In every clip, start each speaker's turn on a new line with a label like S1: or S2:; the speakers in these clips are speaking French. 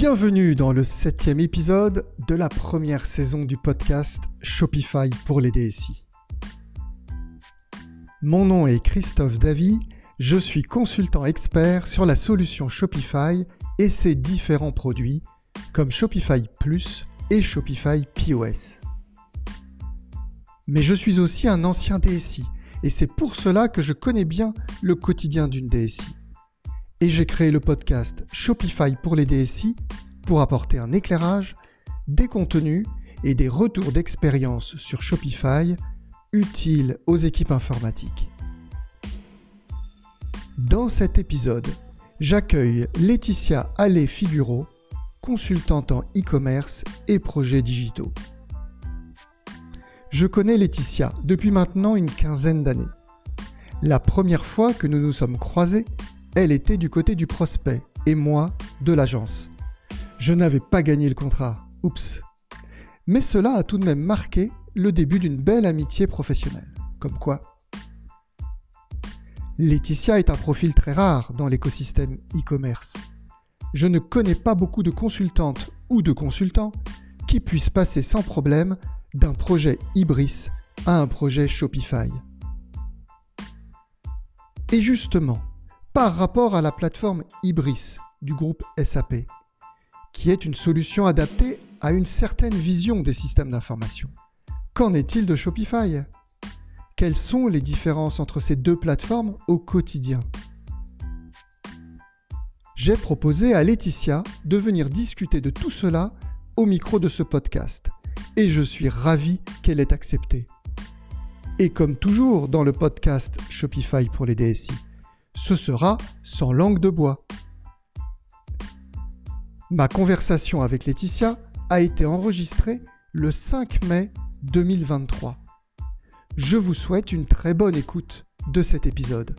S1: Bienvenue dans le septième épisode de la première saison du podcast Shopify pour les DSI. Mon nom est Christophe Davy, je suis consultant expert sur la solution Shopify et ses différents produits comme Shopify Plus et Shopify POS. Mais je suis aussi un ancien DSI et c'est pour cela que je connais bien le quotidien d'une DSI et j'ai créé le podcast Shopify pour les DSI pour apporter un éclairage, des contenus et des retours d'expérience sur Shopify utiles aux équipes informatiques. Dans cet épisode, j'accueille Laetitia Allais-Figuro, consultante en e-commerce et projets digitaux. Je connais Laetitia depuis maintenant une quinzaine d'années. La première fois que nous nous sommes croisés, elle était du côté du prospect et moi de l'agence. Je n'avais pas gagné le contrat. Oups. Mais cela a tout de même marqué le début d'une belle amitié professionnelle. Comme quoi Laetitia est un profil très rare dans l'écosystème e-commerce. Je ne connais pas beaucoup de consultantes ou de consultants qui puissent passer sans problème d'un projet Ibris à un projet Shopify. Et justement, par rapport à la plateforme Ibris du groupe SAP, qui est une solution adaptée à une certaine vision des systèmes d'information. Qu'en est-il de Shopify? Quelles sont les différences entre ces deux plateformes au quotidien? J'ai proposé à Laetitia de venir discuter de tout cela au micro de ce podcast, et je suis ravi qu'elle ait accepté. Et comme toujours dans le podcast Shopify pour les DSI, ce sera sans langue de bois. Ma conversation avec Laetitia a été enregistrée le 5 mai 2023. Je vous souhaite une très bonne écoute de cet épisode.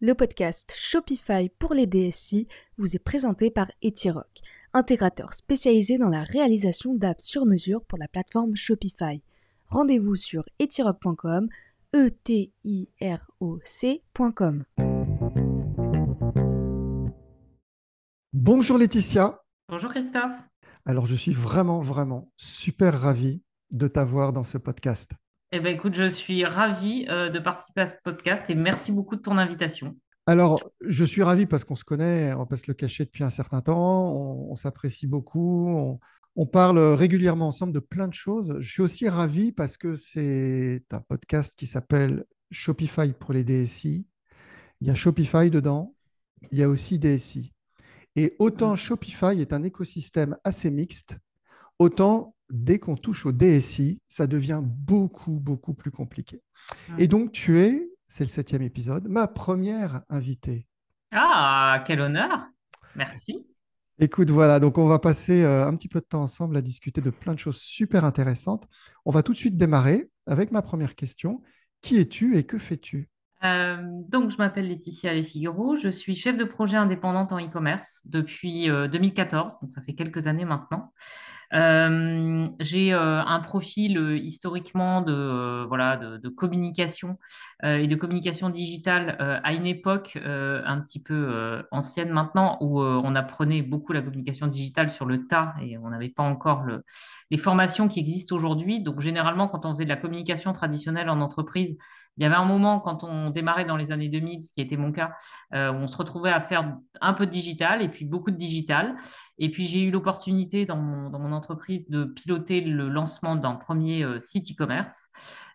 S2: Le podcast Shopify pour les DSI vous est présenté par Etirock, intégrateur spécialisé dans la réalisation d'apps sur mesure pour la plateforme Shopify. Rendez-vous sur etirock.com e-t-i-r-o-c.com.
S1: Bonjour Laetitia.
S3: Bonjour Christophe.
S1: Alors je suis vraiment, vraiment super ravi de t'avoir dans ce podcast.
S3: Eh bien écoute, je suis ravi euh, de participer à ce podcast et merci beaucoup de ton invitation.
S1: Alors, je suis ravi parce qu'on se connaît, on va pas se le cacher depuis un certain temps, on, on s'apprécie beaucoup, on, on parle régulièrement ensemble de plein de choses. Je suis aussi ravi parce que c'est un podcast qui s'appelle Shopify pour les DSI. Il y a Shopify dedans, il y a aussi DSI. Et autant Shopify est un écosystème assez mixte, autant dès qu'on touche au DSI, ça devient beaucoup, beaucoup plus compliqué. Et donc, tu es, c'est le septième épisode, ma première invitée.
S3: Ah, quel honneur. Merci.
S1: Écoute, voilà, donc on va passer euh, un petit peu de temps ensemble à discuter de plein de choses super intéressantes. On va tout de suite démarrer avec ma première question. Qui es-tu et que fais-tu?
S3: Euh, donc, je m'appelle Laetitia Lefiguro, je suis chef de projet indépendante en e-commerce depuis 2014, euh, donc ça fait quelques années maintenant. Euh, j'ai un profil historiquement de, voilà, de, communication et de communication digitale à une époque un petit peu ancienne maintenant où on apprenait beaucoup la communication digitale sur le tas et on n'avait pas encore le, les formations qui existent aujourd'hui. Donc généralement, quand on faisait de la communication traditionnelle en entreprise, il y avait un moment quand on démarrait dans les années 2000, ce qui était mon cas, où on se retrouvait à faire un peu de digital et puis beaucoup de digital. Et puis, j'ai eu l'opportunité dans mon, entreprise de piloter le lancement d'un premier euh, site e-commerce.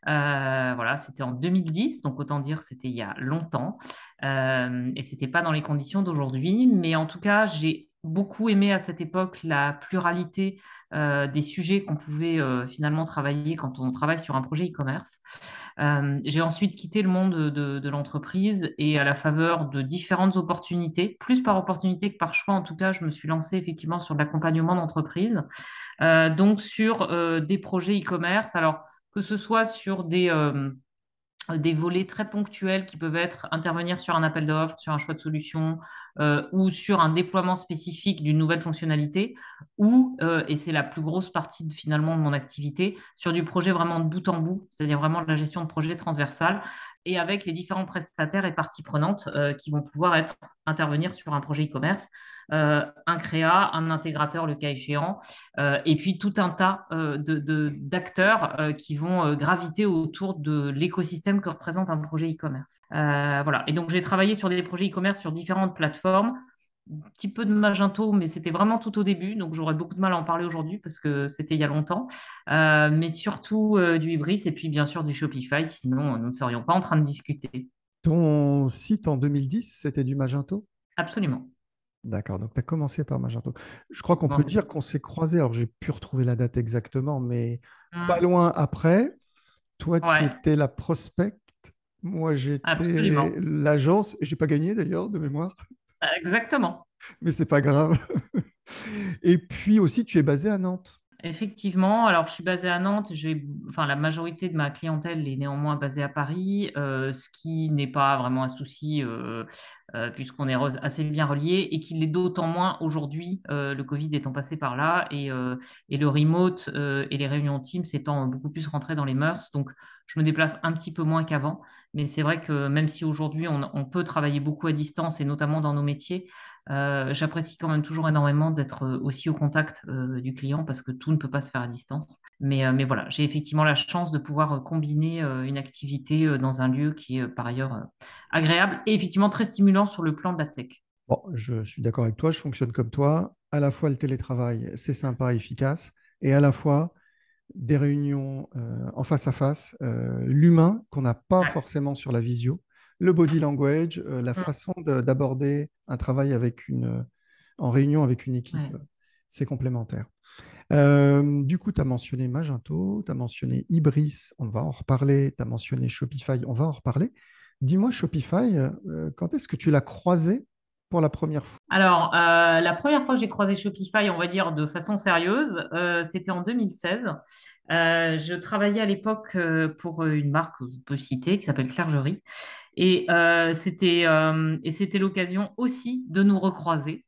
S3: Euh, voilà, c'était en 2010, donc autant dire c'était il y a longtemps. Euh, et ce n'était pas dans les conditions d'aujourd'hui. Mais en tout cas, j'ai beaucoup aimé à cette époque la pluralité euh, des sujets qu'on pouvait euh, finalement travailler quand on travaille sur un projet e-commerce. Euh, j'ai ensuite quitté le monde de, l'entreprise et à la faveur de différentes opportunités, plus par opportunité que par choix en tout cas, je me suis lancée effectivement sur l'accompagnement d'entreprise, donc sur des projets e-commerce. Alors que ce soit sur des des volets très ponctuels qui peuvent être intervenir sur un appel d'offres, sur un choix de solution, ou sur un déploiement spécifique d'une nouvelle fonctionnalité, ou, et c'est la plus grosse partie finalement de mon activité, sur du projet vraiment de bout en bout, c'est-à-dire vraiment de la gestion de projet transversal, et avec les différents prestataires et parties prenantes qui vont pouvoir être, intervenir sur un projet e-commerce. Euh, un créa, un intégrateur le cas échéant, euh, et puis tout un tas euh, d'acteurs qui vont graviter autour de l'écosystème que représente un projet e-commerce. voilà. Et donc j'ai travaillé sur des projets e-commerce sur différentes plateformes petit peu de Magento, mais c'était vraiment tout au début, donc j'aurais beaucoup de mal à en parler aujourd'hui parce que c'était il y a longtemps. mais surtout du Hybris et puis bien sûr du Shopify, sinon nous ne serions pas en train de discuter.
S1: Ton site en 2010, c'était du Magento?
S3: Absolument.
S1: D'accord, donc tu as commencé par Magento. Je crois qu'on peut dire qu'on s'est croisés. Alors, j'ai pu retrouver la date exactement, mais pas mmh. loin après. Toi, tu étais la prospect. Moi, j'étais l'agence. Et j'ai pas gagné d'ailleurs, de mémoire.
S3: Exactement.
S1: Mais c'est pas grave. Et puis aussi, tu es basé à Nantes.
S3: Effectivement, alors je suis basée à Nantes, enfin, la majorité de ma clientèle est néanmoins basée à Paris, euh, ce qui n'est pas vraiment un souci euh, euh, puisqu'on est assez bien relié et qu'il l'est d'autant moins aujourd'hui, le Covid étant passé par là et, et le remote et les réunions Teams étant beaucoup plus rentrées dans les mœurs. Donc je me déplace un petit peu moins qu'avant, mais c'est vrai que même si aujourd'hui on, peut travailler beaucoup à distance et notamment dans nos métiers, euh, j'apprécie quand même toujours énormément d'être euh, aussi au contact euh, du client parce que tout ne peut pas se faire à distance. Mais, mais voilà, j'ai effectivement la chance de pouvoir combiner une activité dans un lieu qui est par ailleurs agréable et effectivement très stimulant sur le plan de la tech.
S1: Bon, je suis d'accord avec toi, je fonctionne comme toi. À la fois le télétravail, c'est sympa, efficace, et à la fois des réunions en face à face, l'humain qu'on n'a pas forcément sur la visio le body language, euh, la mm. façon d'aborder un travail avec une, en réunion avec une équipe, c'est complémentaire. Euh, du coup, tu as mentionné Magento, tu as mentionné Ibris, on va en reparler, tu as mentionné Shopify, on va en reparler. Dis-moi, Shopify, euh, quand est-ce que tu l'as croisé pour la première fois
S3: Alors, la première fois que j'ai croisé Shopify, on va dire de façon sérieuse, c'était en 2016. je travaillais à l'époque pour une marque que peut citer qui s'appelle Clergerie. Et euh, c'était euh, et c'était l'occasion aussi de nous recroiser.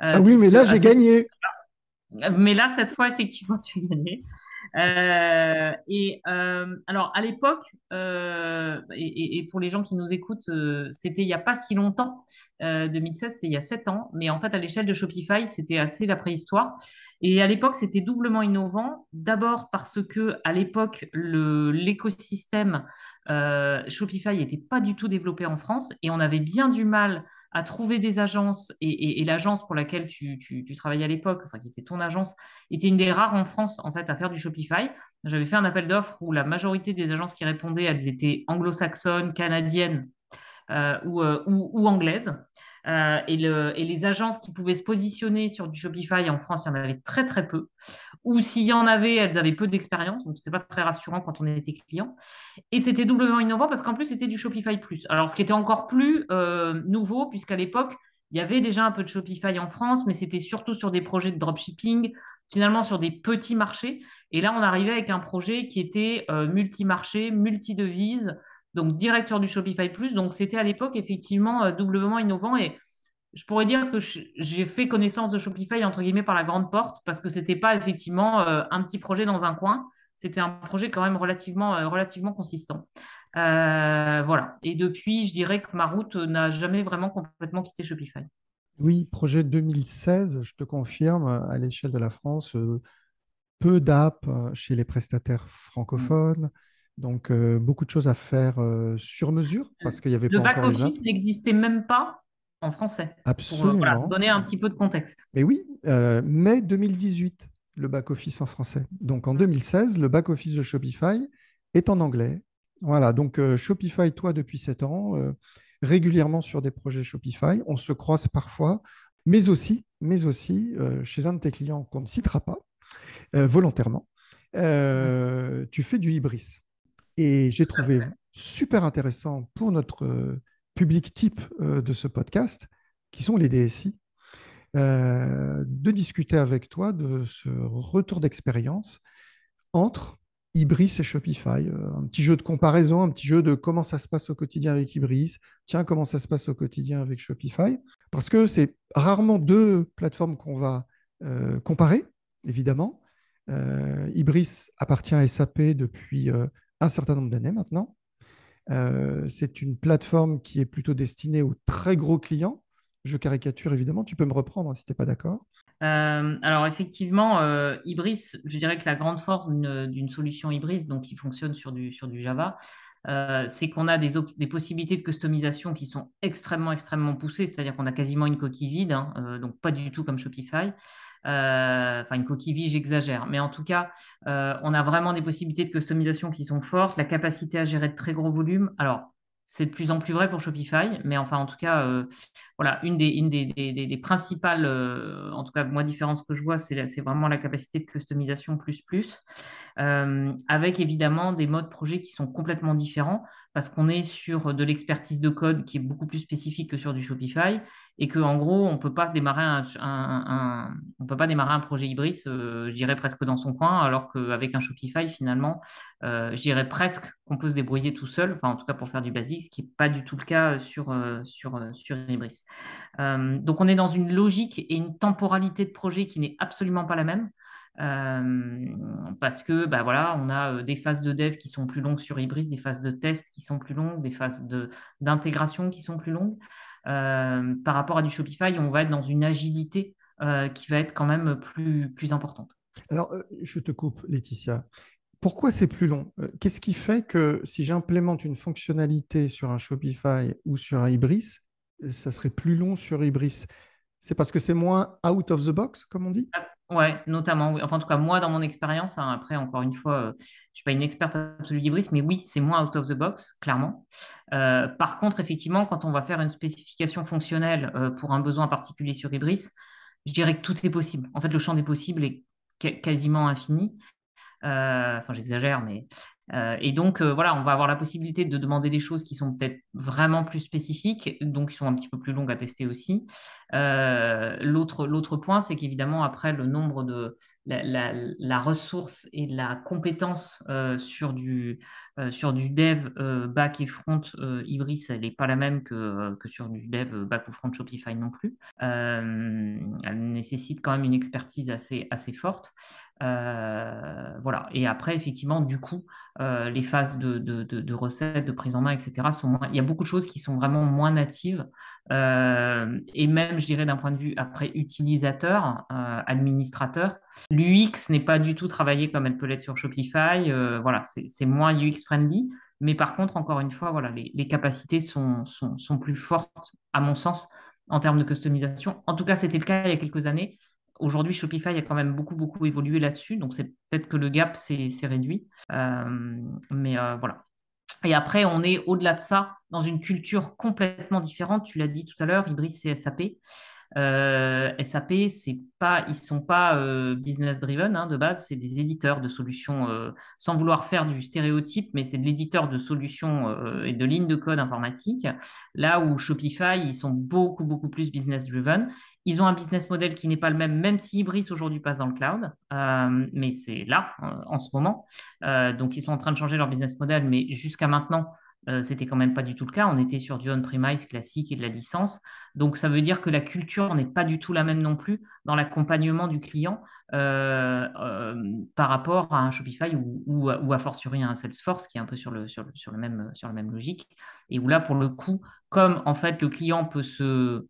S1: Euh, ah oui, mais là, j'ai gagné.
S3: Mais là, cette fois, effectivement, tu as gagné. et alors, à l'époque, et, et, pour les gens qui nous écoutent, c'était il n'y a pas si longtemps. 2016, c'était il y a sept ans. Mais en fait, à l'échelle de Shopify, c'était assez la préhistoire. Et à l'époque, c'était doublement innovant. D'abord parce que à l'époque, l'écosystème euh, Shopify n'était pas du tout développé en France et on avait bien du mal à trouver des agences et, l'agence pour laquelle tu, travaillais à l'époque, enfin qui était ton agence, était une des rares en France en fait à faire du Shopify. J'avais fait un appel d'offres où la majorité des agences qui répondaient, elles étaient anglo-saxonnes, canadiennes euh, euh, ou, anglaises. Et, les agences qui pouvaient se positionner sur du Shopify en France, il y en avait très très peu ou s'il y en avait, elles avaient peu d'expérience, donc c'était pas très rassurant quand on était client. Et c'était doublement innovant parce qu'en plus c'était du Shopify Plus. Alors ce qui était encore plus euh, nouveau, puisqu'à l'époque, il y avait déjà un peu de Shopify en France, mais c'était surtout sur des projets de dropshipping, finalement sur des petits marchés. Et là, on arrivait avec un projet qui était euh, multi-marché, multi-devise, donc directeur du Shopify Plus. Donc c'était à l'époque effectivement euh, doublement innovant et je pourrais dire que j'ai fait connaissance de Shopify entre guillemets par la grande porte parce que c'était pas effectivement euh, un petit projet dans un coin, c'était un projet quand même relativement, euh, relativement consistant. Euh, voilà. Et depuis, je dirais que ma route n'a jamais vraiment complètement quitté Shopify.
S1: Oui, projet 2016, je te confirme, à l'échelle de la France, peu d'apps chez les prestataires francophones. Donc, beaucoup de choses à faire sur mesure parce qu'il y avait
S3: le
S1: pas
S3: encore Le back-office n'existait même pas en français.
S1: Euh, Absolument.
S3: Pour donner un petit peu de contexte.
S1: Mais oui, euh, mai 2018, le back-office en français. Donc en 2016, le back-office de Shopify est en anglais. Voilà, donc euh, Shopify, toi, depuis 7 ans, régulièrement sur des projets Shopify, on se croise parfois, mais aussi, mais aussi chez un de tes clients qu'on ne citera pas, volontairement, tu fais du Ibris. Et j'ai trouvé super intéressant pour notre public type euh, de ce podcast, qui sont les DSI, euh, de discuter avec toi de ce retour d'expérience entre Ibris et Shopify. Euh, un petit jeu de comparaison, un petit jeu de comment ça se passe au quotidien avec Ibris, tiens, comment ça se passe au quotidien avec Shopify. Parce que c'est rarement deux plateformes qu'on va euh, comparer, évidemment. Euh, Ibris appartient à SAP depuis un certain nombre d'années maintenant. c'est une plateforme qui est plutôt destinée aux très gros clients. Je caricature évidemment, tu peux me reprendre hein, si tu n'es pas d'accord.
S3: Euh, alors effectivement, euh, Ibris, je dirais que la grande force d'une solution Ibris, donc qui fonctionne sur sur du Java, euh, c'est qu'on a des, possibilités de customisation qui sont extrêmement, extrêmement poussées, c'est-à-dire qu'on a quasiment une coquille vide, hein, donc pas du tout comme Shopify. Enfin, une coquille vide, j'exagère. Mais en tout cas, on a vraiment des possibilités de customisation qui sont fortes, la capacité à gérer de très gros volumes. Alors, c'est de plus en plus vrai pour Shopify, mais enfin, en tout cas, euh, voilà, une des, principales, euh, en tout cas, moi, différences que je vois, c'est vraiment la capacité de customisation plus plus, euh, avec évidemment des modes projet qui sont complètement différents, parce qu'on est sur de l'expertise de code qui est beaucoup plus spécifique que sur du Shopify, et qu'en gros, on peut pas démarrer un, peut pas démarrer un projet Ibris, je dirais presque dans son coin, alors qu'avec un Shopify, finalement, je dirais presque qu'on peut se débrouiller tout seul, enfin, en tout cas pour faire du basique ce qui n'est pas du tout le cas sur, euh, sur, euh, sur Ibris. Euh, donc on est dans une logique et une temporalité de projet qui n'est absolument pas la même. Parce que bah voilà, on a des phases de dev qui sont plus longues sur Ibris, des phases de test qui sont plus longues, des phases d'intégration qui sont plus longues. par rapport à du Shopify, on va être dans une agilité qui va être quand même plus, plus importante.
S1: Alors, je te coupe, Laetitia pourquoi c'est plus long? Euh, Qu'est-ce qui fait que si j'implémente une fonctionnalité sur un Shopify ou sur un Ibris, euh, ça serait plus long sur Ibris C'est parce que c'est moins out of the box, comme on dit?
S3: Oui, notamment. Enfin, en tout cas, moi, dans mon expérience, hein, après, encore une fois, euh, je ne suis pas une experte absolue d'Ibris, mais oui, c'est moins out of the box, clairement. par contre, effectivement, quand on va faire une spécification fonctionnelle pour un besoin particulier sur Ibris, je dirais que tout est possible. En fait, le champ des possibles est quasiment infini. Euh, enfin, j'exagère, mais euh, et donc, euh, voilà, on va avoir la possibilité de demander des choses qui sont peut-être vraiment plus spécifiques, donc qui sont un petit peu plus longues à tester aussi. L'autre point, c'est qu'évidemment, après, le nombre de la, ressource et la compétence sur, du, sur du dev back et front Ibris, elle n'est pas la même que, que, sur du dev back ou front Shopify non plus. elle nécessite quand même une expertise assez, assez forte. Euh, voilà. Et après, effectivement, du coup, euh, les phases de, de, recettes, de prise en main, etc., sont moins... il y a beaucoup de choses qui sont vraiment moins natives. Euh, et même, je dirais, d'un point de vue après utilisateur, administrateur, l'UX n'est pas du tout travaillé comme elle peut l'être sur Shopify. voilà, c'est moins UX friendly. Mais par contre, encore une fois, voilà, les, les capacités sont, sont, sont plus fortes, à mon sens, en termes de customisation. En tout cas, c'était le cas il y a quelques années. Aujourd'hui, Shopify a quand même beaucoup, beaucoup évolué là-dessus. Donc, c'est peut-être que le gap s'est réduit. Euh, mais euh, voilà. Et après, on est au-delà de ça dans une culture complètement différente. Tu l'as dit tout à l'heure, Ibris, c'est SAP. Euh, SAP, c'est pas, ils sont pas euh, business driven hein, de base, c'est des éditeurs de solutions, euh, sans vouloir faire du stéréotype, mais c'est de l'éditeur de solutions et de lignes de code informatique. Là où Shopify, ils sont beaucoup beaucoup plus business driven. Ils ont un business model qui n'est pas le même, même si Ibris aujourd'hui passe dans le cloud, mais c'est là en ce moment. donc ils sont en train de changer leur business model, mais jusqu'à maintenant, euh, c'était quand même pas du tout le cas. On était sur du on-premise classique et de la licence. Donc, ça veut dire que la culture n'est pas du tout la même non plus dans l'accompagnement du client euh, euh, par rapport à un Shopify ou, ou, ou, à fortiori un Salesforce qui est un peu sur le, même, sur la même logique. Et où là, pour le coup, comme en fait le client peut se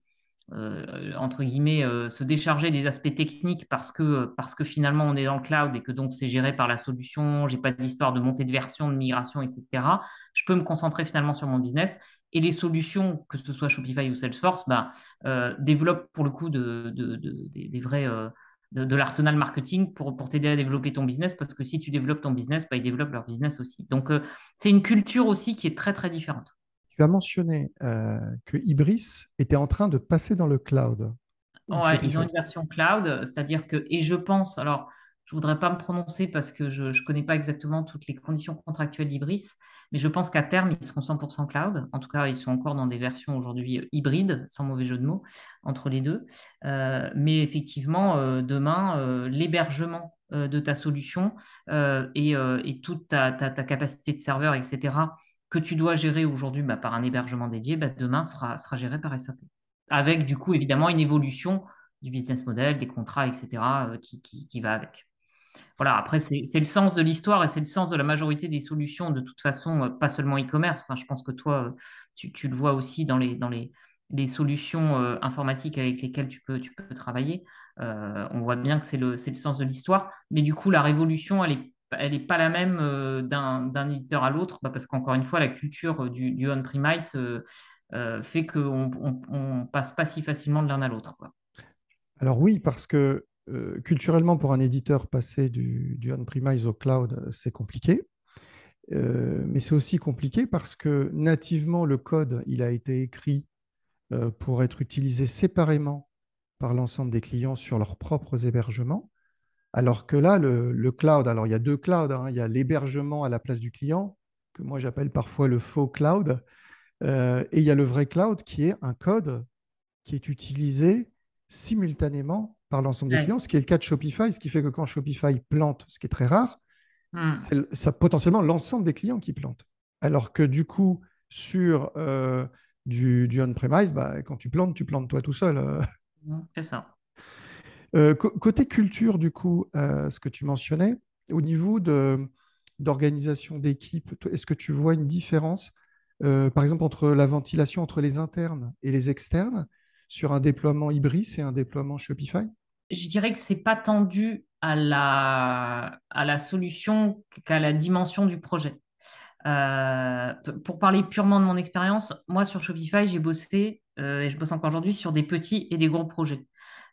S3: euh, entre guillemets, euh, se décharger des aspects techniques parce que, parce que finalement on est dans le cloud et que donc c'est géré par la solution, j'ai pas d'histoire de montée de version, de migration, etc. Je peux me concentrer finalement sur mon business et les solutions, que ce soit Shopify ou Salesforce, bah, euh, développent pour le coup de, l'arsenal marketing pour, pour t'aider à développer ton business parce que si tu développes ton business, bah, ils développent leur business aussi. Donc c'est une culture aussi qui est très très différente
S1: tu as mentionné euh, que Ibris était en train de passer dans le cloud.
S3: Ouais, ils ont une version cloud, c'est-à-dire que, et je pense, alors, je voudrais pas me prononcer parce que je ne connais pas exactement toutes les conditions contractuelles d'Ibris, mais je pense qu'à terme, ils seront 100% cloud. En tout cas, ils sont encore dans des versions aujourd'hui euh, hybrides, sans mauvais jeu de mots, entre les deux. Euh, mais effectivement, euh, demain, l'hébergement de ta solution et, toute ta, capacité de serveur, etc., que tu dois gérer aujourd'hui bah, par un hébergement dédié, bah, demain sera, sera géré par SAP. Avec du coup, évidemment, une évolution du business model, des contrats, etc., qui, qui va avec. Voilà, après, c'est le sens de l'histoire et c'est le sens de la majorité des solutions, de toute façon, euh, pas seulement e-commerce. Enfin, je pense que toi, euh, tu, le vois aussi dans les, dans les, les solutions euh, informatiques avec lesquelles tu peux, tu peux travailler. on voit bien que c'est le, le sens de l'histoire. Mais du coup, la révolution, elle n'est elle est pas la même d'un éditeur à l'autre, bah, parce qu'encore une fois, la culture du, du on-premise fait qu'on ne passe pas si facilement de l'un à l'autre.
S1: Alors oui, parce que euh, culturellement, pour un éditeur, passer du, on-premise au cloud, c'est compliqué. Euh, mais c'est aussi compliqué parce que nativement, le code, il a été écrit euh, pour être utilisé séparément par l'ensemble des clients sur leurs propres hébergements. Alors que là, le, cloud, alors il y a deux clouds, hein. il y a l'hébergement à la place du client, que moi j'appelle parfois le faux cloud, et il y a le vrai cloud qui est un code qui est utilisé simultanément par l'ensemble des clients, ce qui est le cas de Shopify, ce qui fait que quand Shopify plante, ce qui est très rare, hmm. c'est potentiellement l'ensemble des clients qui plantent. Alors que du coup, sur euh, du, on-premise, bah, quand tu plantes, tu plantes toi tout seul. Euh.
S3: Hmm, c'est ça.
S1: Euh, côté culture, du coup, ce que tu mentionnais, au niveau d'organisation d'équipe, est-ce que tu vois une différence, par exemple, entre la ventilation entre les internes et les externes sur un déploiement Ibris et un déploiement Shopify?
S3: Je dirais que c'est pas tendu à la, à la solution qu'à la dimension du projet. Euh, pour parler purement de mon expérience, moi sur Shopify, j'ai bossé euh, et je bosse encore aujourd'hui sur des petits et des gros projets.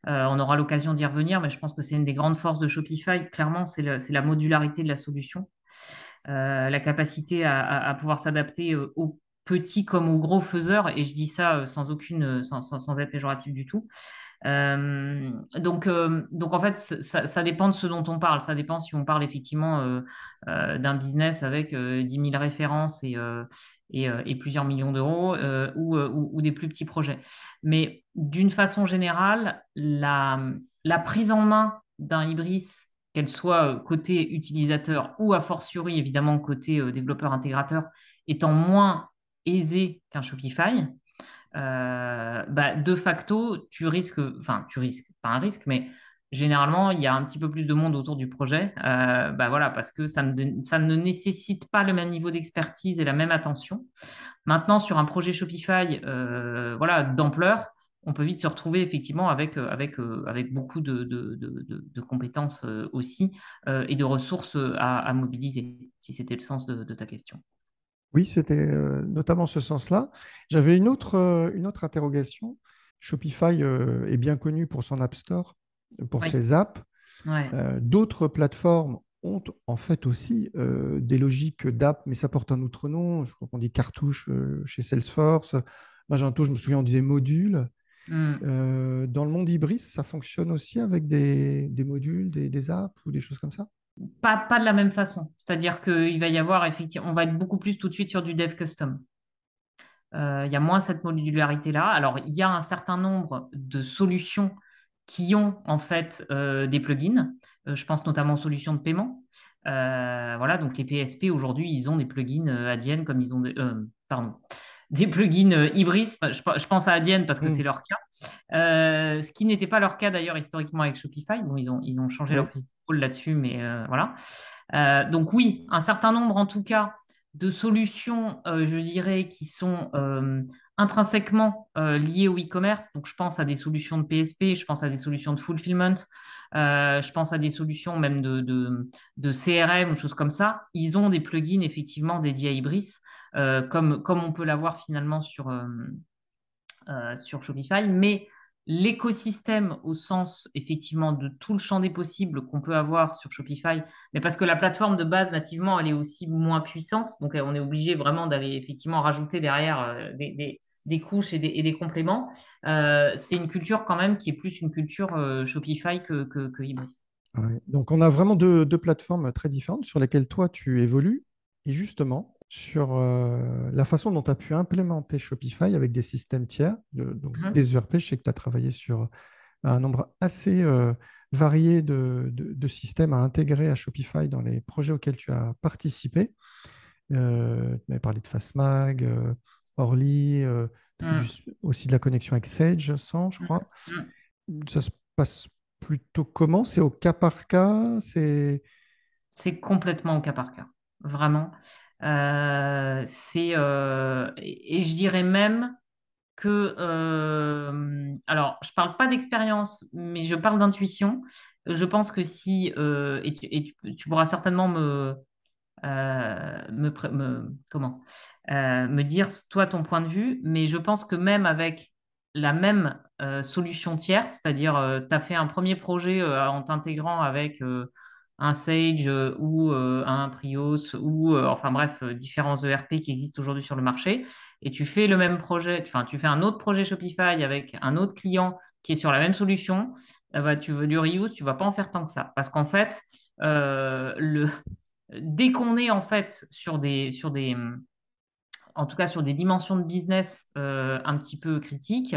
S3: Euh, on aura l'occasion d'y revenir, mais je pense que c'est une des grandes forces de Shopify. Clairement, c'est la modularité de la solution, la capacité à, pouvoir s'adapter aux petits comme aux gros faiseurs. Et je dis ça sans aucune, sans, être péjoratif du tout. Euh, donc, euh, en fait, ça, dépend de ce dont on parle. Ça dépend si on parle effectivement euh, d'un business avec 10 000 références et, et, plusieurs millions d'euros ou, ou, des plus petits projets. Mais d'une façon générale, la, prise en main d'un Ibris, qu'elle soit côté utilisateur ou a fortiori évidemment côté développeur intégrateur, étant moins aisée qu'un Shopify, euh, bah, de facto, tu risques, enfin, tu risques, pas un risque, mais généralement, il y a un petit peu plus de monde autour du projet, euh, bah, voilà, parce que ça ne, nécessite pas le même niveau d'expertise et la même attention. Maintenant, sur un projet Shopify euh, voilà, d'ampleur, on peut vite se retrouver effectivement avec, avec, avec beaucoup de, de, de, compétences aussi et de ressources à, à mobiliser, si c'était le sens de ta question.
S1: Oui, c'était euh, notamment ce sens-là. J'avais une autre, euh, une autre interrogation. Shopify euh, est bien connu pour son App Store, pour ses apps. D'autres plateformes ont en fait aussi des logiques d'app, mais ça porte un autre nom. Je crois qu'on dit cartouche chez Salesforce. Magento, je me souviens, on disait module. Hmm. dans le monde Ibris, ça fonctionne aussi avec des, modules, des, des apps ou des choses comme ça?
S3: Pas, pas de la même façon. C'est-à-dire qu'il va y avoir effectivement, on va être beaucoup plus tout de suite sur du dev custom. Euh, il y a moins cette modularité-là. Alors, il y a un certain nombre de solutions qui ont en fait euh, des plugins. Euh, je pense notamment aux solutions de paiement. voilà, donc les PSP aujourd'hui, ils ont des plugins Adyen comme ils ont des, pardon, des plugins Ibris. Je, pense à Adyen parce que mm. c'est leur cas. ce qui n'était pas leur cas d'ailleurs historiquement avec Shopify. Bon, ils ont, ils ont changé leur là-dessus, mais euh, voilà. Euh, donc oui, un certain nombre en tout cas de solutions, euh, je dirais, qui sont intrinsèquement liées au e-commerce. Donc je pense à des solutions de PSP, je pense à des solutions de fulfillment, je pense à des solutions même de, CRM ou choses comme ça. Ils ont des plugins effectivement dédiés à Ibris, comme, comme on peut l'avoir finalement sur, sur Shopify. Mais l'écosystème au sens effectivement de tout le champ des possibles qu'on peut avoir sur Shopify, mais parce que la plateforme de base nativement elle est aussi moins puissante, donc euh, on est obligé vraiment d'aller effectivement rajouter derrière euh, des, couches et des, compléments. Euh, c'est une culture quand même qui est plus une culture Shopify que, que,
S1: Donc, on a vraiment deux, plateformes très différentes sur lesquelles toi, tu évolues. Et justement, sur euh, la façon dont tu as pu implémenter Shopify avec des systèmes tiers, donc mhm. des ERP, je sais que tu as travaillé sur un nombre assez euh, varié de, systèmes à intégrer à Shopify dans les projets auxquels tu as participé. Euh, tu m'avais parlé de Fastmag, euh, Orly, tu as fait mm. aussi de la connexion avec Sage 100, je crois. Mm. Ça se passe plutôt comment? C'est au cas par cas? C'est
S3: complètement au cas par cas, vraiment. c'est et, je dirais même que, euh, alors, je parle pas d'expérience, mais je parle d'intuition. Je pense que si, euh, et, tu, pourras certainement me, euh, me, comment, me dire, toi, ton point de vue, mais je pense que même avec la même solution tierce, c'est-à-dire, tu as fait un premier projet en t'intégrant avec un Sage euh, ou euh, un Prios ou euh, enfin bref différents ERP qui existent aujourd'hui sur le marché et tu fais le même projet, enfin tu fais un autre projet Shopify avec un autre client qui est sur la même solution, bah, tu veux du reuse, tu vas pas en faire tant que ça. Parce qu'en fait le dès qu'on est en fait sur des sur des en tout cas sur des dimensions de business un petit peu critiques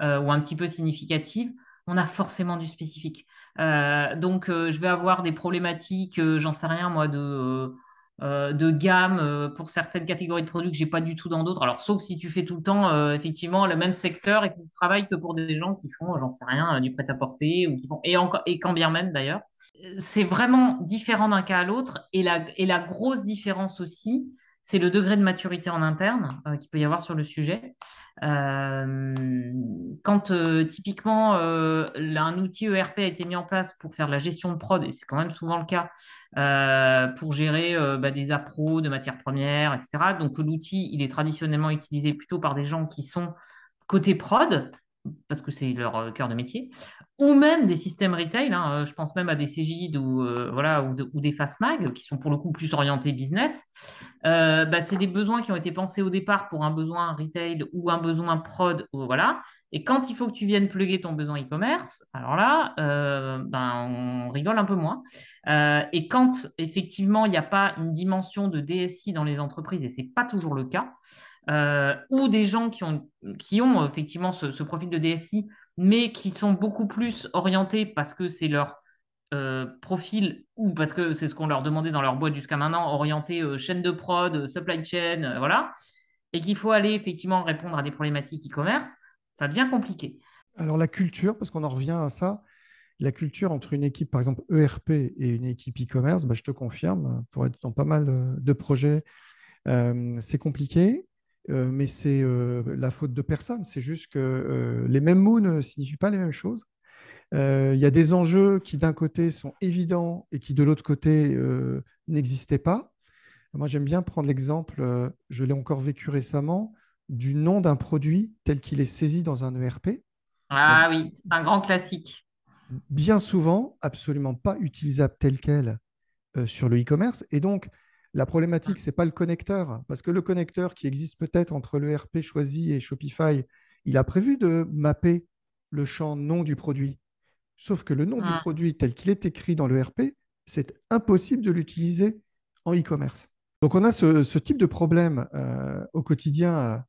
S3: ou un petit peu significatives, on a forcément du spécifique. Euh, donc, euh, je vais avoir des problématiques, euh, j'en sais rien, moi, de, de gamme pour certaines catégories de produits que j'ai pas du tout dans d'autres. Alors, sauf si tu fais tout le temps, effectivement, le même secteur et que tu travailles que pour des gens qui font, j'en sais rien, du prêt-à-porter ou qui font, et, encore, et quand bien même d'ailleurs. C'est vraiment différent d'un cas à l'autre. Et la, et la grosse différence aussi, c'est le degré de maturité en interne qu'il peut y avoir sur le sujet. Euh, quand euh, typiquement euh, un outil ERP a été mis en place pour faire la gestion de prod, et c'est quand même souvent le cas, pour gérer bah, des appros de matières premières, etc. Donc l'outil, il est traditionnellement utilisé plutôt par des gens qui sont côté prod, parce que c'est leur cœur de métier, ou même des systèmes retail. Hein, je pense même à des CGID ou, voilà, ou, des FastMag qui sont pour le coup plus orientés business. bah, c'est des besoins qui ont été pensés au départ pour un besoin retail ou un besoin prod. voilà. Et quand il faut que tu viennes plugger ton besoin e-commerce, alors là, ben, on rigole un peu moins. et quand effectivement il n'y a pas une dimension de DSI dans les entreprises, et ce n'est pas toujours le cas, ou des gens qui ont, qui ont effectivement ce, ce profil de DSI mais qui sont beaucoup plus orientés parce que c'est leur euh, profil ou parce que c'est ce qu'on leur demandait dans leur boîte jusqu'à maintenant, orienté euh, chaîne de prod, euh, supply chain, voilà, et qu'il faut aller effectivement répondre à des problématiques e-commerce, ça devient compliqué.
S1: Alors la culture, parce qu'on en revient à ça, la culture entre une équipe, par exemple ERP et une équipe e-commerce, bah, je te confirme, pour être dans pas mal de projets, c'est compliqué. Euh, mais c'est euh, la faute de personne. C'est juste que euh, les mêmes mots ne signifient pas les mêmes choses. Il y a des enjeux qui d'un côté sont évidents et qui de l'autre côté n'existaient pas. Moi, j'aime bien prendre l'exemple, je l'ai encore vécu récemment, du nom d'un produit tel qu'il est saisi dans un ERP.
S3: Ah oui, c'est un grand classique.
S1: Bien souvent, absolument pas utilisable tel quel sur le e-commerce. Et donc, la problématique, ce n'est pas le connecteur, parce que le connecteur qui existe peut-être entre le RP choisi et Shopify, il a prévu de mapper le champ nom du produit. Sauf que le nom du produit tel qu'il est écrit dans le RP, c'est impossible de l'utiliser en e-commerce. Donc on a ce, type de problème euh, au quotidien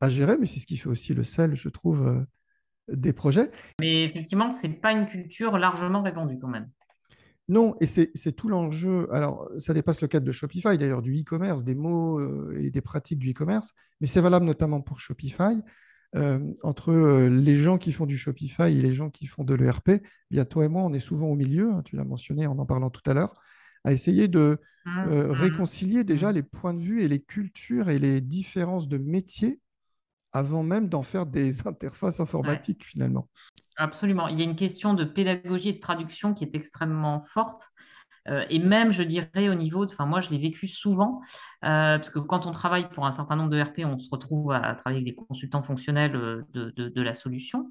S1: à, gérer, mais c'est ce qui fait aussi le sel, je trouve, euh, des projets.
S3: Mais effectivement, ce n'est pas une culture largement répandue quand même.
S1: Non, et c'est tout l'enjeu. Alors, ça dépasse le cadre de Shopify, d'ailleurs, du e-commerce, des mots euh, et des pratiques du e-commerce, mais c'est valable notamment pour Shopify. Euh, entre euh, les gens qui font du Shopify et les gens qui font de l'ERP, bien toi et moi, on est souvent au milieu, hein, tu l'as mentionné en en parlant tout à l'heure, à essayer de mmh, mmh. réconcilier déjà mmh. les points de vue et les cultures et les différences de métiers avant même d'en faire des interfaces informatiques finalement.
S3: Absolument. Il y a une question de pédagogie et de traduction qui est extrêmement forte. Euh, et même, je dirais, au niveau de. Enfin, moi, je l'ai vécu souvent, euh, parce que quand on travaille pour un certain nombre de RP, on se retrouve à, travailler avec des consultants fonctionnels euh, de, la solution.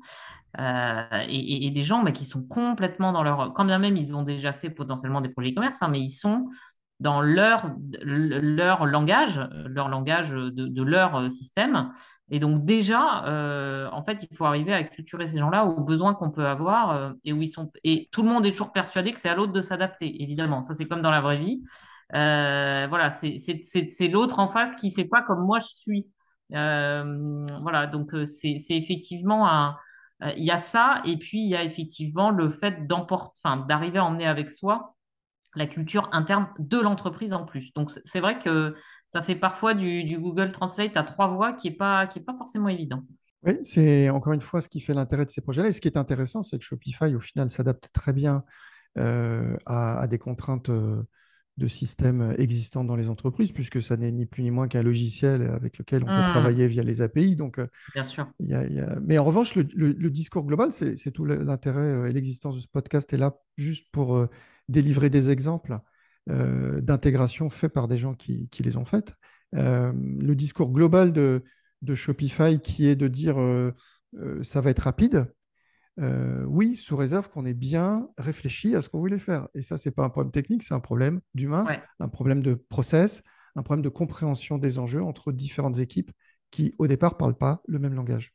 S3: Et, des gens mais qui sont complètement dans leur. Quand bien même, ils ont déjà fait potentiellement des projets e-commerce, hein, mais ils sont dans leur, leur langage, leur langage de, leur système. Et donc déjà, euh, en fait, il faut arriver à culturer ces gens-là aux besoins qu'on peut avoir euh, et où ils sont. Et tout le monde est toujours persuadé que c'est à l'autre de s'adapter, évidemment. Ça, c'est comme dans la vraie vie. Euh, voilà, c'est l'autre en face qui fait pas comme moi je suis. voilà, donc c'est effectivement un. Il y a ça, et puis il y a effectivement le fait d'arriver à emmener avec soi la culture interne de l'entreprise en plus. Donc c'est vrai que ça fait parfois du, Google Translate à trois voix qui n'est pas, qui est pas forcément évident.
S1: Oui, c'est encore une fois ce qui fait l'intérêt de ces projets-là. Et ce qui est intéressant, c'est que Shopify, au final, s'adapte très bien euh, à, des contraintes euh, de systèmes existants dans les entreprises, puisque ça n'est ni plus ni moins qu'un logiciel avec lequel on peut mmh. travailler via les API. Donc, euh,
S3: bien sûr.
S1: Mais en revanche, le, discours global, c'est tout l'intérêt et l'existence de ce podcast est là juste pour délivrer des exemples euh, d'intégration faits par des gens qui, les ont faites. Euh, le discours global de, Shopify qui est de dire euh, ça va être rapide, oui, sous réserve qu'on ait bien réfléchi à ce qu'on voulait faire. Et ça, ce n'est pas un problème technique, c'est un problème d'humain, un problème de process, un problème de compréhension des enjeux entre différentes équipes qui, au départ, ne parlent pas le même langage.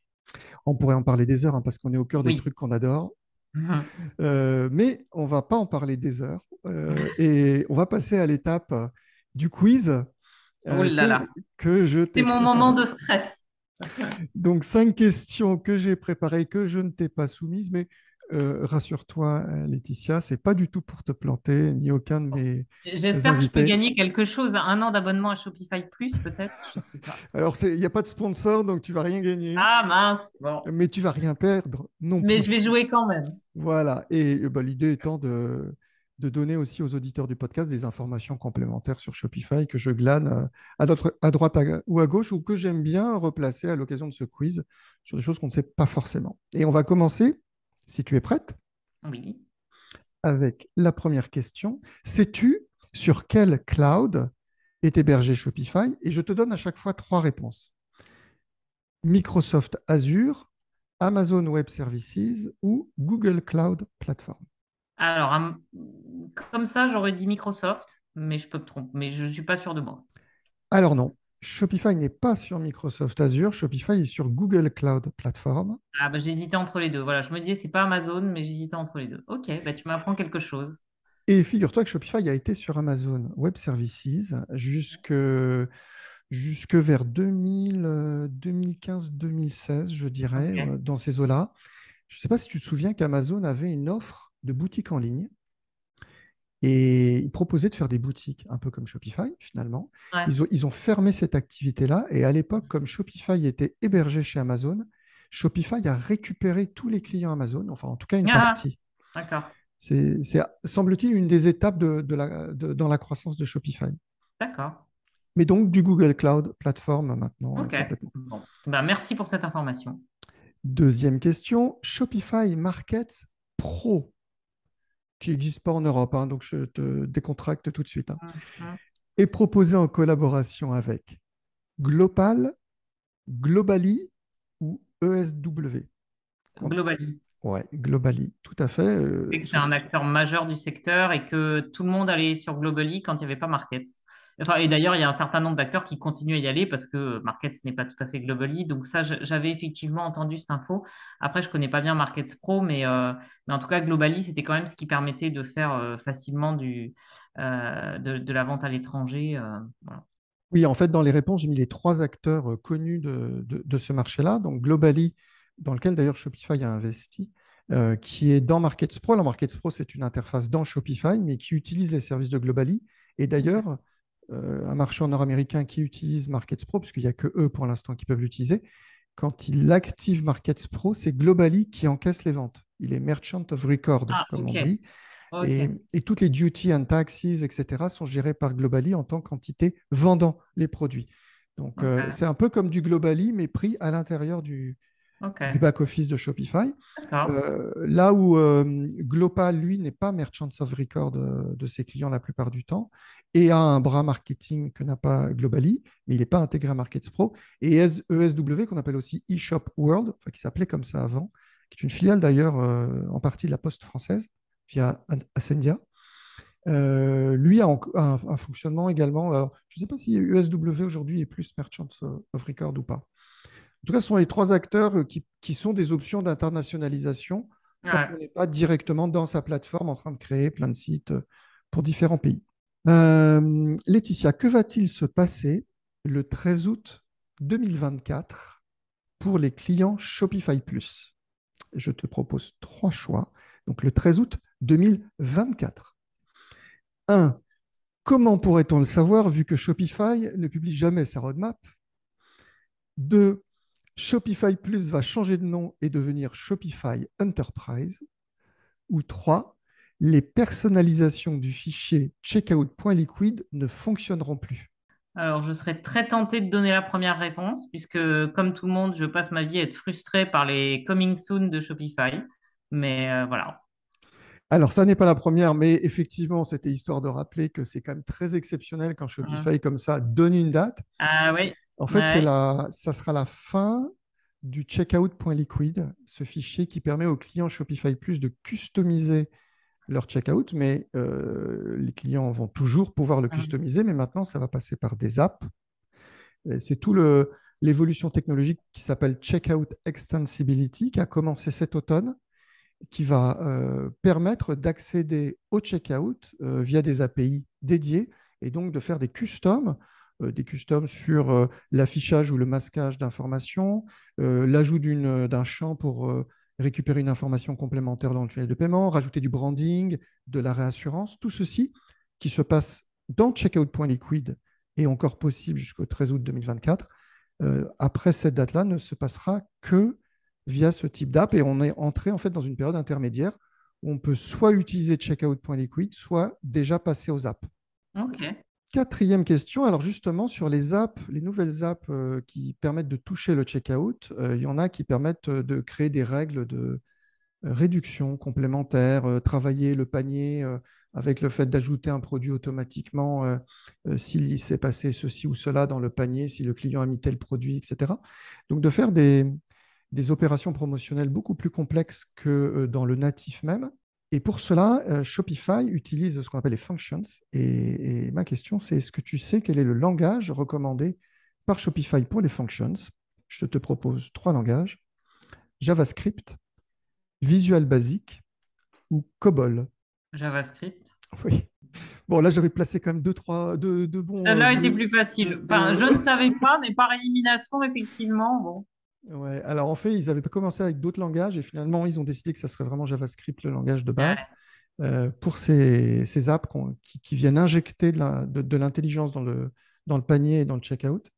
S1: On pourrait en parler des heures hein, parce qu'on est au cœur des trucs qu'on adore. Mhm. mais on va pas en parler des heures. Euh, et on va passer à l'étape du quiz.
S3: Euh, oh là là.
S1: Que, je
S3: C'est mon moment de stress.
S1: Donc, cinq questions que j'ai préparées, que je ne t'ai pas soumises, mais euh, rassure-toi, Laetitia, c'est pas du tout pour te planter, ni aucun de mes.
S3: J'espère que je peux gagner quelque chose, un an d'abonnement à Shopify Plus, peut-être.
S1: Alors, il n'y a pas de sponsor, donc tu vas rien gagner.
S3: Ah mince.
S1: Mais tu vas rien perdre non
S3: Mais je vais jouer quand même.
S1: Voilà. Et bah, l'idée étant de de donner aussi aux auditeurs du podcast des informations complémentaires sur Shopify que je glane euh, à, à droite ou à gauche ou que j'aime bien replacer à l'occasion de ce quiz sur des choses qu'on ne sait pas forcément. Et on va commencer, si tu es prête.
S3: Oui.
S1: Avec la première question. Sais-tu sur quel cloud est hébergé Shopify? Et je te donne à chaque fois trois réponses. Microsoft Azure, Amazon Web Services ou Google Cloud Platform.
S3: Alors, comme ça, j'aurais dit Microsoft, mais je peux me tromper, mais je ne suis pas sûr de moi.
S1: Alors non, Shopify n'est pas sur Microsoft Azure, Shopify est sur Google Cloud Platform.
S3: Ah bah j'hésitais entre les deux. Voilà, je me disais c'est pas Amazon, mais j'hésitais entre les deux. Ok, bah tu m'apprends quelque chose.
S1: Et figure-toi que Shopify a été sur Amazon Web Services jusque, jusque vers 2015-2016, je dirais, euh, dans ces eaux-là. Je ne sais pas si tu te souviens qu'Amazon avait une offre de boutiques en ligne. Et ils proposaient de faire des boutiques, un peu comme Shopify, finalement. Ils, ont, ils, ont, fermé cette activité-là. Et à l'époque, comme Shopify était hébergé chez Amazon, Shopify a récupéré tous les clients Amazon, enfin en tout cas une ah, partie.
S3: D'accord.
S1: C'est, semble-t-il, une des étapes de, la, dans la croissance de Shopify.
S3: D'accord.
S1: Mais donc du Google Cloud Platform maintenant.
S3: Ok. Ben, merci pour cette information.
S1: Deuxième question, Shopify Markets Pro qui n'existe pas en Europe, hein, donc je te décontracte tout de suite, hein, mhm. est proposé en collaboration avec Global, Globally ou ESW.
S3: Globally.
S1: Ouais, Globally, tout à fait. Euh,
S3: c'est un acteur majeur du secteur et que tout le monde allait sur Globally quand il n'y avait pas Market et d'ailleurs, il y a un certain nombre d'acteurs qui continuent à y aller parce que Markets n'est pas tout à fait globally. Donc ça, j'avais effectivement entendu cette info. Après, je ne connais pas bien Markets Pro, mais, euh, mais en tout cas, globally, c'était quand même ce qui permettait de faire euh, facilement du, euh, de, la vente à l'étranger.
S1: Oui, en fait, dans les réponses, j'ai mis les trois acteurs connus de, de, ce marché-là. Donc globally, dans lequel d'ailleurs Shopify a investi. qui est dans Markets Pro. Alors, Markets Pro, c'est une interface dans Shopify, mais qui utilise les services de Globally. Et d'ailleurs, un marchand nord-américain qui utilise Markets Pro, puisqu'il n'y a que eux pour l'instant qui peuvent l'utiliser, quand il active Markets Pro, c'est Globally qui encaisse les ventes. Il est merchant of record, ah, comme on dit. Et, toutes les duties and taxes, etc., sont gérées par Globally en tant qu'entité vendant les produits. Donc, euh, c'est un peu comme du Globally, mais pris à l'intérieur du, du back-office de Shopify. Euh, là où euh, Global, lui, n'est pas merchant of record euh, de ses clients la plupart du temps et a un bras marketing que n'a pas Globally, mais il n'est pas intégré à Markets Pro. Et ESW, qu'on appelle aussi eShop World, qui s'appelait comme ça avant, qui est une filiale d'ailleurs en partie de la Poste française via Ascendia, lui a un, fonctionnement également. je ne sais pas si USW aujourd'hui est plus Merchant of Record ou pas. En tout cas, ce sont les trois acteurs qui, qui sont des options d'internationalisation quand on n'est pas directement dans sa plateforme en train de créer plein de sites pour différents pays. Laetitia, que va-t-il se passer le 13 août 2024 pour les clients Shopify Plus? Je te propose trois choix. Donc le 13 août 2024. 1. Comment pourrait-on le savoir vu que Shopify ne publie jamais sa roadmap? 2. Shopify Plus va changer de nom et devenir Shopify Enterprise. Ou 3. Les personnalisations du fichier checkout.liquid ne fonctionneront plus.
S3: Alors, je serais très tentée de donner la première réponse, puisque comme tout le monde, je passe ma vie à être frustrée par les coming soon de Shopify. Mais euh, voilà,
S1: alors, ça n'est pas la première, mais effectivement, c'était histoire de rappeler que c'est quand même très exceptionnel quand Shopify, comme ça, donne une date.
S3: Ah oui.
S1: En fait, c'est la, ça sera la fin du checkout.liquid, ce fichier qui permet aux clients Shopify Plus de customiser leur checkout, mais euh, les clients vont toujours pouvoir le customiser, mais maintenant, ça va passer par des apps. C'est tout l'évolution technologique qui s'appelle Checkout Extensibility, qui a commencé cet automne qui va euh, permettre d'accéder au checkout euh, via des API dédiés et donc de faire des customs, des customs sur l'affichage ou le masquage d'informations, l'ajout d'un champ pour récupérer une information complémentaire dans le tunnel de paiement, rajouter du branding, de la réassurance, tout ceci qui se passe dans checkout.liquid et encore possible jusqu'au 13 août 2024. après cette date-là, ne se passera que via ce type d'app et on est entré en fait dans une période intermédiaire où on peut soit utiliser checkout.liquid, soit déjà passer aux apps. Quatrième question, alors justement sur les apps, les nouvelles apps euh, qui permettent de toucher le checkout, euh, il y en a qui permettent euh, de créer des règles de réduction complémentaire, travailler le panier avec le fait d'ajouter un produit automatiquement s'il s'est passé ceci ou cela dans le panier, si le client a mis tel produit, etc. Donc de faire des, opérations promotionnelles beaucoup plus complexes que dans le natif même. Et pour cela, euh, Shopify utilise ce qu'on appelle les functions. Et, ma question, c'est est-ce que tu sais quel est le langage recommandé par Shopify pour les functions? Je te propose trois langages JavaScript, Visual Basic ou COBOL.
S3: JavaScript.
S1: Oui. Bon, là, j'avais placé quand même deux, trois, deux, deux bons.
S3: Celle-là euh, était plus facile. Enfin, je ne savais pas, mais par élimination, effectivement, bon.
S1: Ouais, alors en fait, ils avaient commencé avec d'autres langages et finalement, ils ont décidé que ça serait vraiment JavaScript, le langage de base, euh, pour ces, ces apps qui, viennent injecter de l'intelligence dans le, dans le panier et dans le checkout.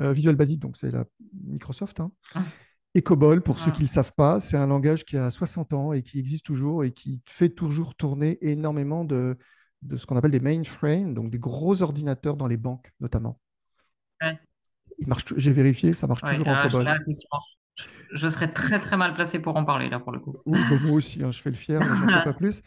S1: Euh, Visual Basic, donc c'est la Microsoft. Hein. Ah. Et COBOL, pour ceux ah. qui ne le savent pas, c'est un langage qui a 60 ans et qui existe toujours et qui fait toujours tourner énormément de, de ce qu'on appelle des mainframes, donc des gros ordinateurs dans les banques notamment. Ouais marche. J'ai vérifié, ça marche toujours en COBOL.
S3: Je serais très très mal placé pour en parler là pour le coup.
S1: Oui, bah, moi aussi, hein, je fais le fier, mais je sais pas plus.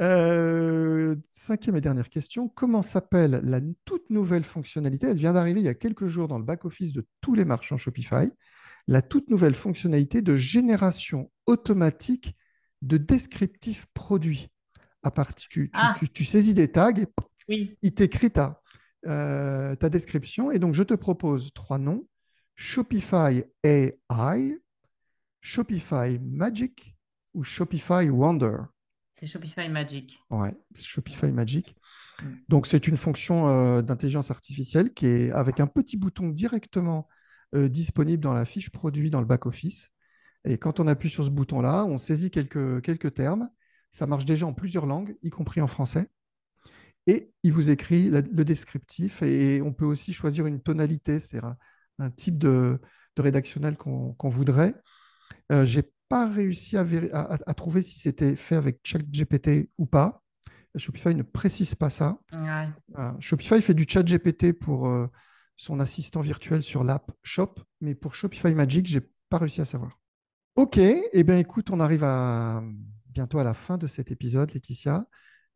S1: Euh, cinquième et dernière question. Comment s'appelle la toute nouvelle fonctionnalité? Elle vient d'arriver il y a quelques jours dans le back-office de tous les marchands Shopify. La toute nouvelle fonctionnalité de génération automatique de descriptifs produits. À partir, tu, ah. tu, saisis des tags et oui. il t'écrit ta euh, ta description. Et donc, je te propose trois noms. Shopify AI, Shopify Magic ou Shopify Wonder.
S3: C'est Shopify Magic.
S1: Ouais, Shopify Magic. Mm. Donc, c'est une fonction euh, d'intelligence artificielle qui est avec un petit bouton directement euh, disponible dans la fiche produit dans le back-office. Et quand on appuie sur ce bouton-là, on saisit quelques, quelques termes. Ça marche déjà en plusieurs langues, y compris en français et il vous écrit le descriptif et on peut aussi choisir une tonalité, c'est-à-dire un, type de, rédactionnel qu'on voudrait. Euh, Je n'ai pas réussi à, trouver si c'était fait avec ChatGPT ou pas. Shopify ne précise pas ça. Shopify fait du ChatGPT pour euh, son assistant virtuel sur l'app Shop, mais pour Shopify Magic, je n'ai pas réussi à savoir. Ok, eh bien écoute, on arrive à, bientôt à la fin de cet épisode, Laetitia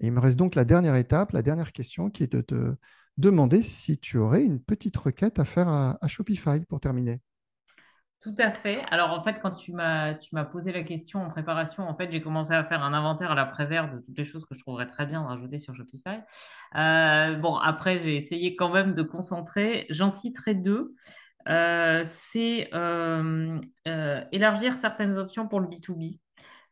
S1: il me reste donc la dernière étape, la dernière question qui est de te demander si tu aurais une petite requête à faire à, Shopify pour terminer.
S3: Tout à fait. Alors en fait, quand tu m'as posé la question en préparation, en fait, j'ai commencé à faire un inventaire à l'après-vert de toutes les choses que je trouverais très bien rajouter sur Shopify. Euh, bon, après, j'ai essayé quand même de concentrer. J'en citerai deux. Euh, c'est euh, élargir certaines options pour le B2B.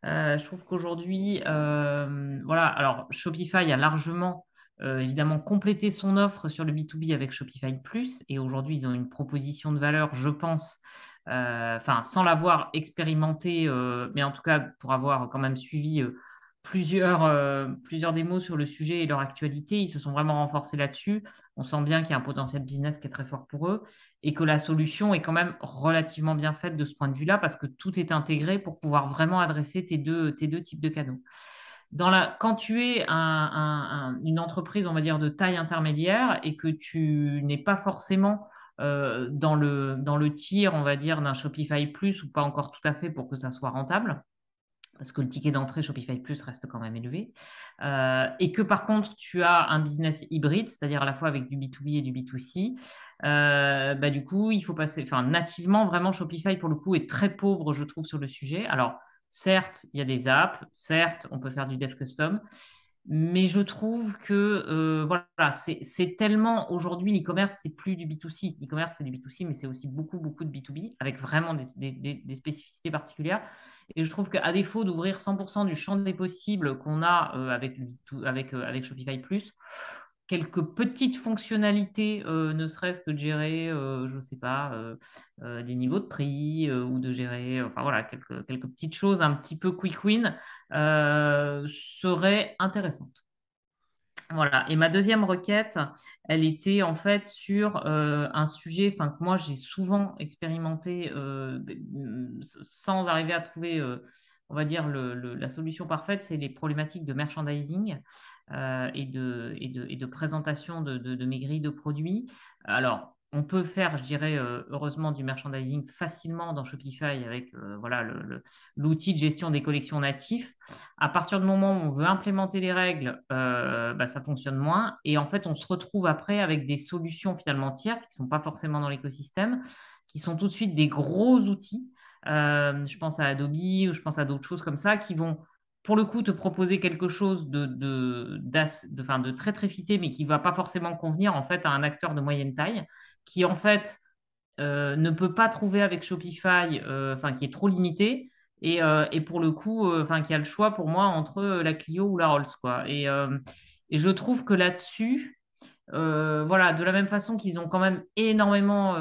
S3: Je trouve qu'aujourd'hui, voilà, alors Shopify a largement évidemment complété son offre sur le B2B avec Shopify Plus et aujourd'hui, ils ont une proposition de valeur, je pense, euh, enfin sans l'avoir expérimenté, euh, mais en tout cas pour avoir quand même suivi euh, plusieurs, plusieurs démos sur le sujet et leur actualité, ils se sont vraiment renforcés là-dessus. On sent bien qu'il y a un potentiel business qui est très fort pour eux et que la solution est quand même relativement bien faite de ce point de vue-là parce que tout est intégré pour pouvoir vraiment adresser tes deux, types de canaux. Quand tu es une entreprise, on va dire, de taille intermédiaire et que tu n'es pas forcément euh, dans, le, dans le tir, on va dire, d'un Shopify Plus ou pas encore tout à fait pour que ça soit rentable parce que le ticket d'entrée Shopify Plus reste quand même élevé, euh, et que par contre tu as un business hybride, c'est-à-dire à la fois avec du B2B et du B2C, euh, bah, du coup il faut passer, enfin nativement vraiment Shopify pour le coup est très pauvre je trouve sur le sujet. Alors certes il y a des apps, certes on peut faire du dev custom, mais je trouve que euh, voilà, c'est tellement aujourd'hui l'e-commerce, c'est plus du B2C. L'e-commerce, c'est du B2C, mais c'est aussi beaucoup, beaucoup de B2B avec vraiment des, spécificités particulières. Et je trouve qu'à défaut d'ouvrir 100% du champ des possibles qu'on a euh, avec, avec, euh, avec Shopify Plus, quelques petites fonctionnalités, euh, ne serait-ce que de gérer, euh, je ne sais pas, euh, des niveaux de prix ou de gérer, enfin voilà, quelques, quelques petites choses un petit peu quick win seraient intéressantes. Voilà. Et ma deuxième requête, elle était en fait sur un sujet que moi j'ai souvent expérimenté sans arriver à trouver, on va dire, la solution parfaite, c'est les problématiques de merchandising. Euh, et, de, présentation de, de, de produits. Alors, on peut faire, je dirais, euh, heureusement, du merchandising facilement dans Shopify avec euh, l'outil de gestion des collections natifs. À partir du moment où on veut implémenter les règles, bah, ça fonctionne moins. Et en fait, on se retrouve après avec des solutions finalement tierces qui ne sont pas forcément dans l'écosystème, qui sont tout de suite des gros outils. je pense à Adobe ou je pense à d'autres choses comme ça qui vont pour le coup, te proposer quelque chose de, de, de, de très très fité, mais qui va pas forcément convenir en fait à un acteur de moyenne taille, qui en fait euh, ne peut pas trouver avec Shopify, euh, enfin qui est trop limité, et, euh, et pour le coup, enfin qui a le choix pour moi entre la Clio ou la Rolls, quoi. Et, et je trouve que là-dessus, voilà, de la même façon qu'ils ont quand même énormément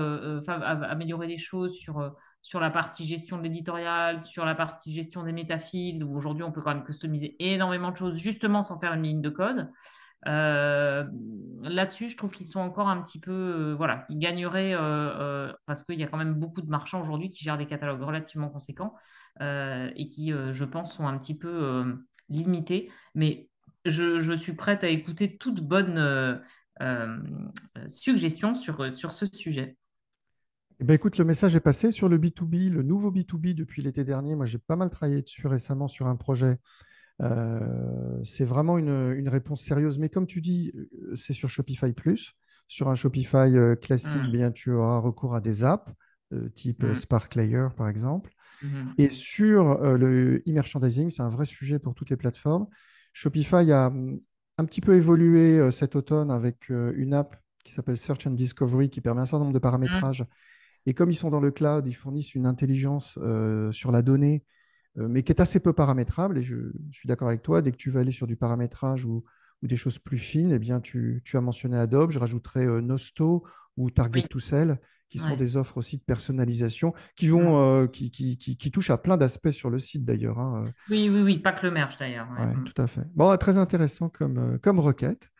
S3: amélioré les choses sur sur la partie gestion de l'éditorial, sur la partie gestion des métafields, où aujourd'hui on peut quand même customiser énormément de choses justement sans faire une ligne de code. Euh, là-dessus, je trouve qu'ils sont encore un petit peu, euh, voilà, ils gagneraient euh, parce qu'il y a quand même beaucoup de marchands aujourd'hui qui gèrent des catalogues relativement conséquents et qui, je pense, sont un petit peu limités. Mais je, suis prête à écouter toute bonne suggestion sur ce sujet.
S1: Eh ben, écoute, le message est passé sur le B2B, le nouveau B2B depuis l'été dernier. Moi, j'ai pas mal travaillé dessus récemment sur un projet. Euh, c'est vraiment une, réponse sérieuse. Mais comme tu dis, euh, c'est sur Shopify Plus. Sur un Shopify euh, classique, mmh. bien, tu auras recours à des apps type mmh. Spark Layer, par exemple. Mmh. Et sur le e-merchandising, c'est un vrai sujet pour toutes les plateformes. Shopify a un petit peu évolué cet automne avec une app qui s'appelle Search and Discovery qui permet un certain nombre de paramétrages et comme ils sont dans le cloud, ils fournissent une intelligence euh, sur la donnée, euh, mais qui est assez peu paramétrable. Et je, suis d'accord avec toi, dès que tu vas aller sur du paramétrage ou, des choses plus fines, eh bien, tu, as mentionné Adobe, je rajouterai euh, Nosto ou Target to Sell, qui sont des offres aussi de personnalisation qui, vont, qui, qui, touchent à plein d'aspects sur le site d'ailleurs. Hein,
S3: oui, oui, oui, pas que le merge d'ailleurs.
S1: Mm. Tout à fait. Bon, très intéressant comme, comme requête.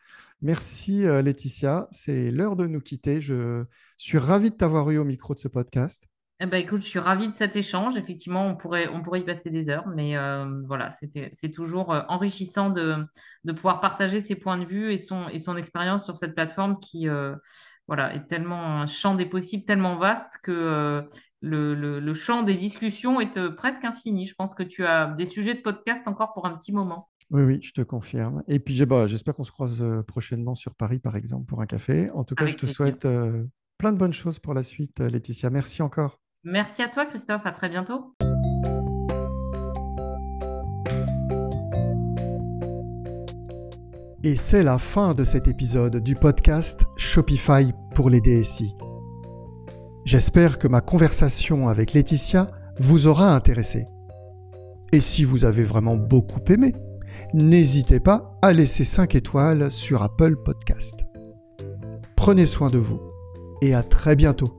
S1: Merci euh, Laetitia, c'est l'heure de nous quitter. Je suis ravi de t'avoir eu au micro de ce podcast.
S3: Eh ben, écoute, je suis ravie de cet échange. Effectivement, on pourrait, y passer des heures, mais euh, voilà, c'est toujours euh, enrichissant de, pouvoir partager ses points de vue et son, et son expérience sur cette plateforme qui voilà, est tellement un champ des possibles, tellement vaste que le, champ des discussions est presque infini. Je pense que tu as des sujets de podcast encore pour un petit moment.
S1: Oui, oui, je te confirme. Et puis, bah, j'espère qu'on se croise prochainement sur Paris, par exemple, pour un café. En tout cas, je te souhaite euh, plein de bonnes choses pour la suite, euh, Laetitia. Merci encore.
S3: Merci à toi, Christophe. À très bientôt.
S1: Et c'est la fin de cet épisode du podcast Shopify pour les DSI. J'espère que ma conversation avec Laetitia vous aura intéressé. Et si vous avez vraiment beaucoup aimé, n'hésitez pas à laisser 5 étoiles sur Apple Podcast. Prenez soin de vous et à très bientôt.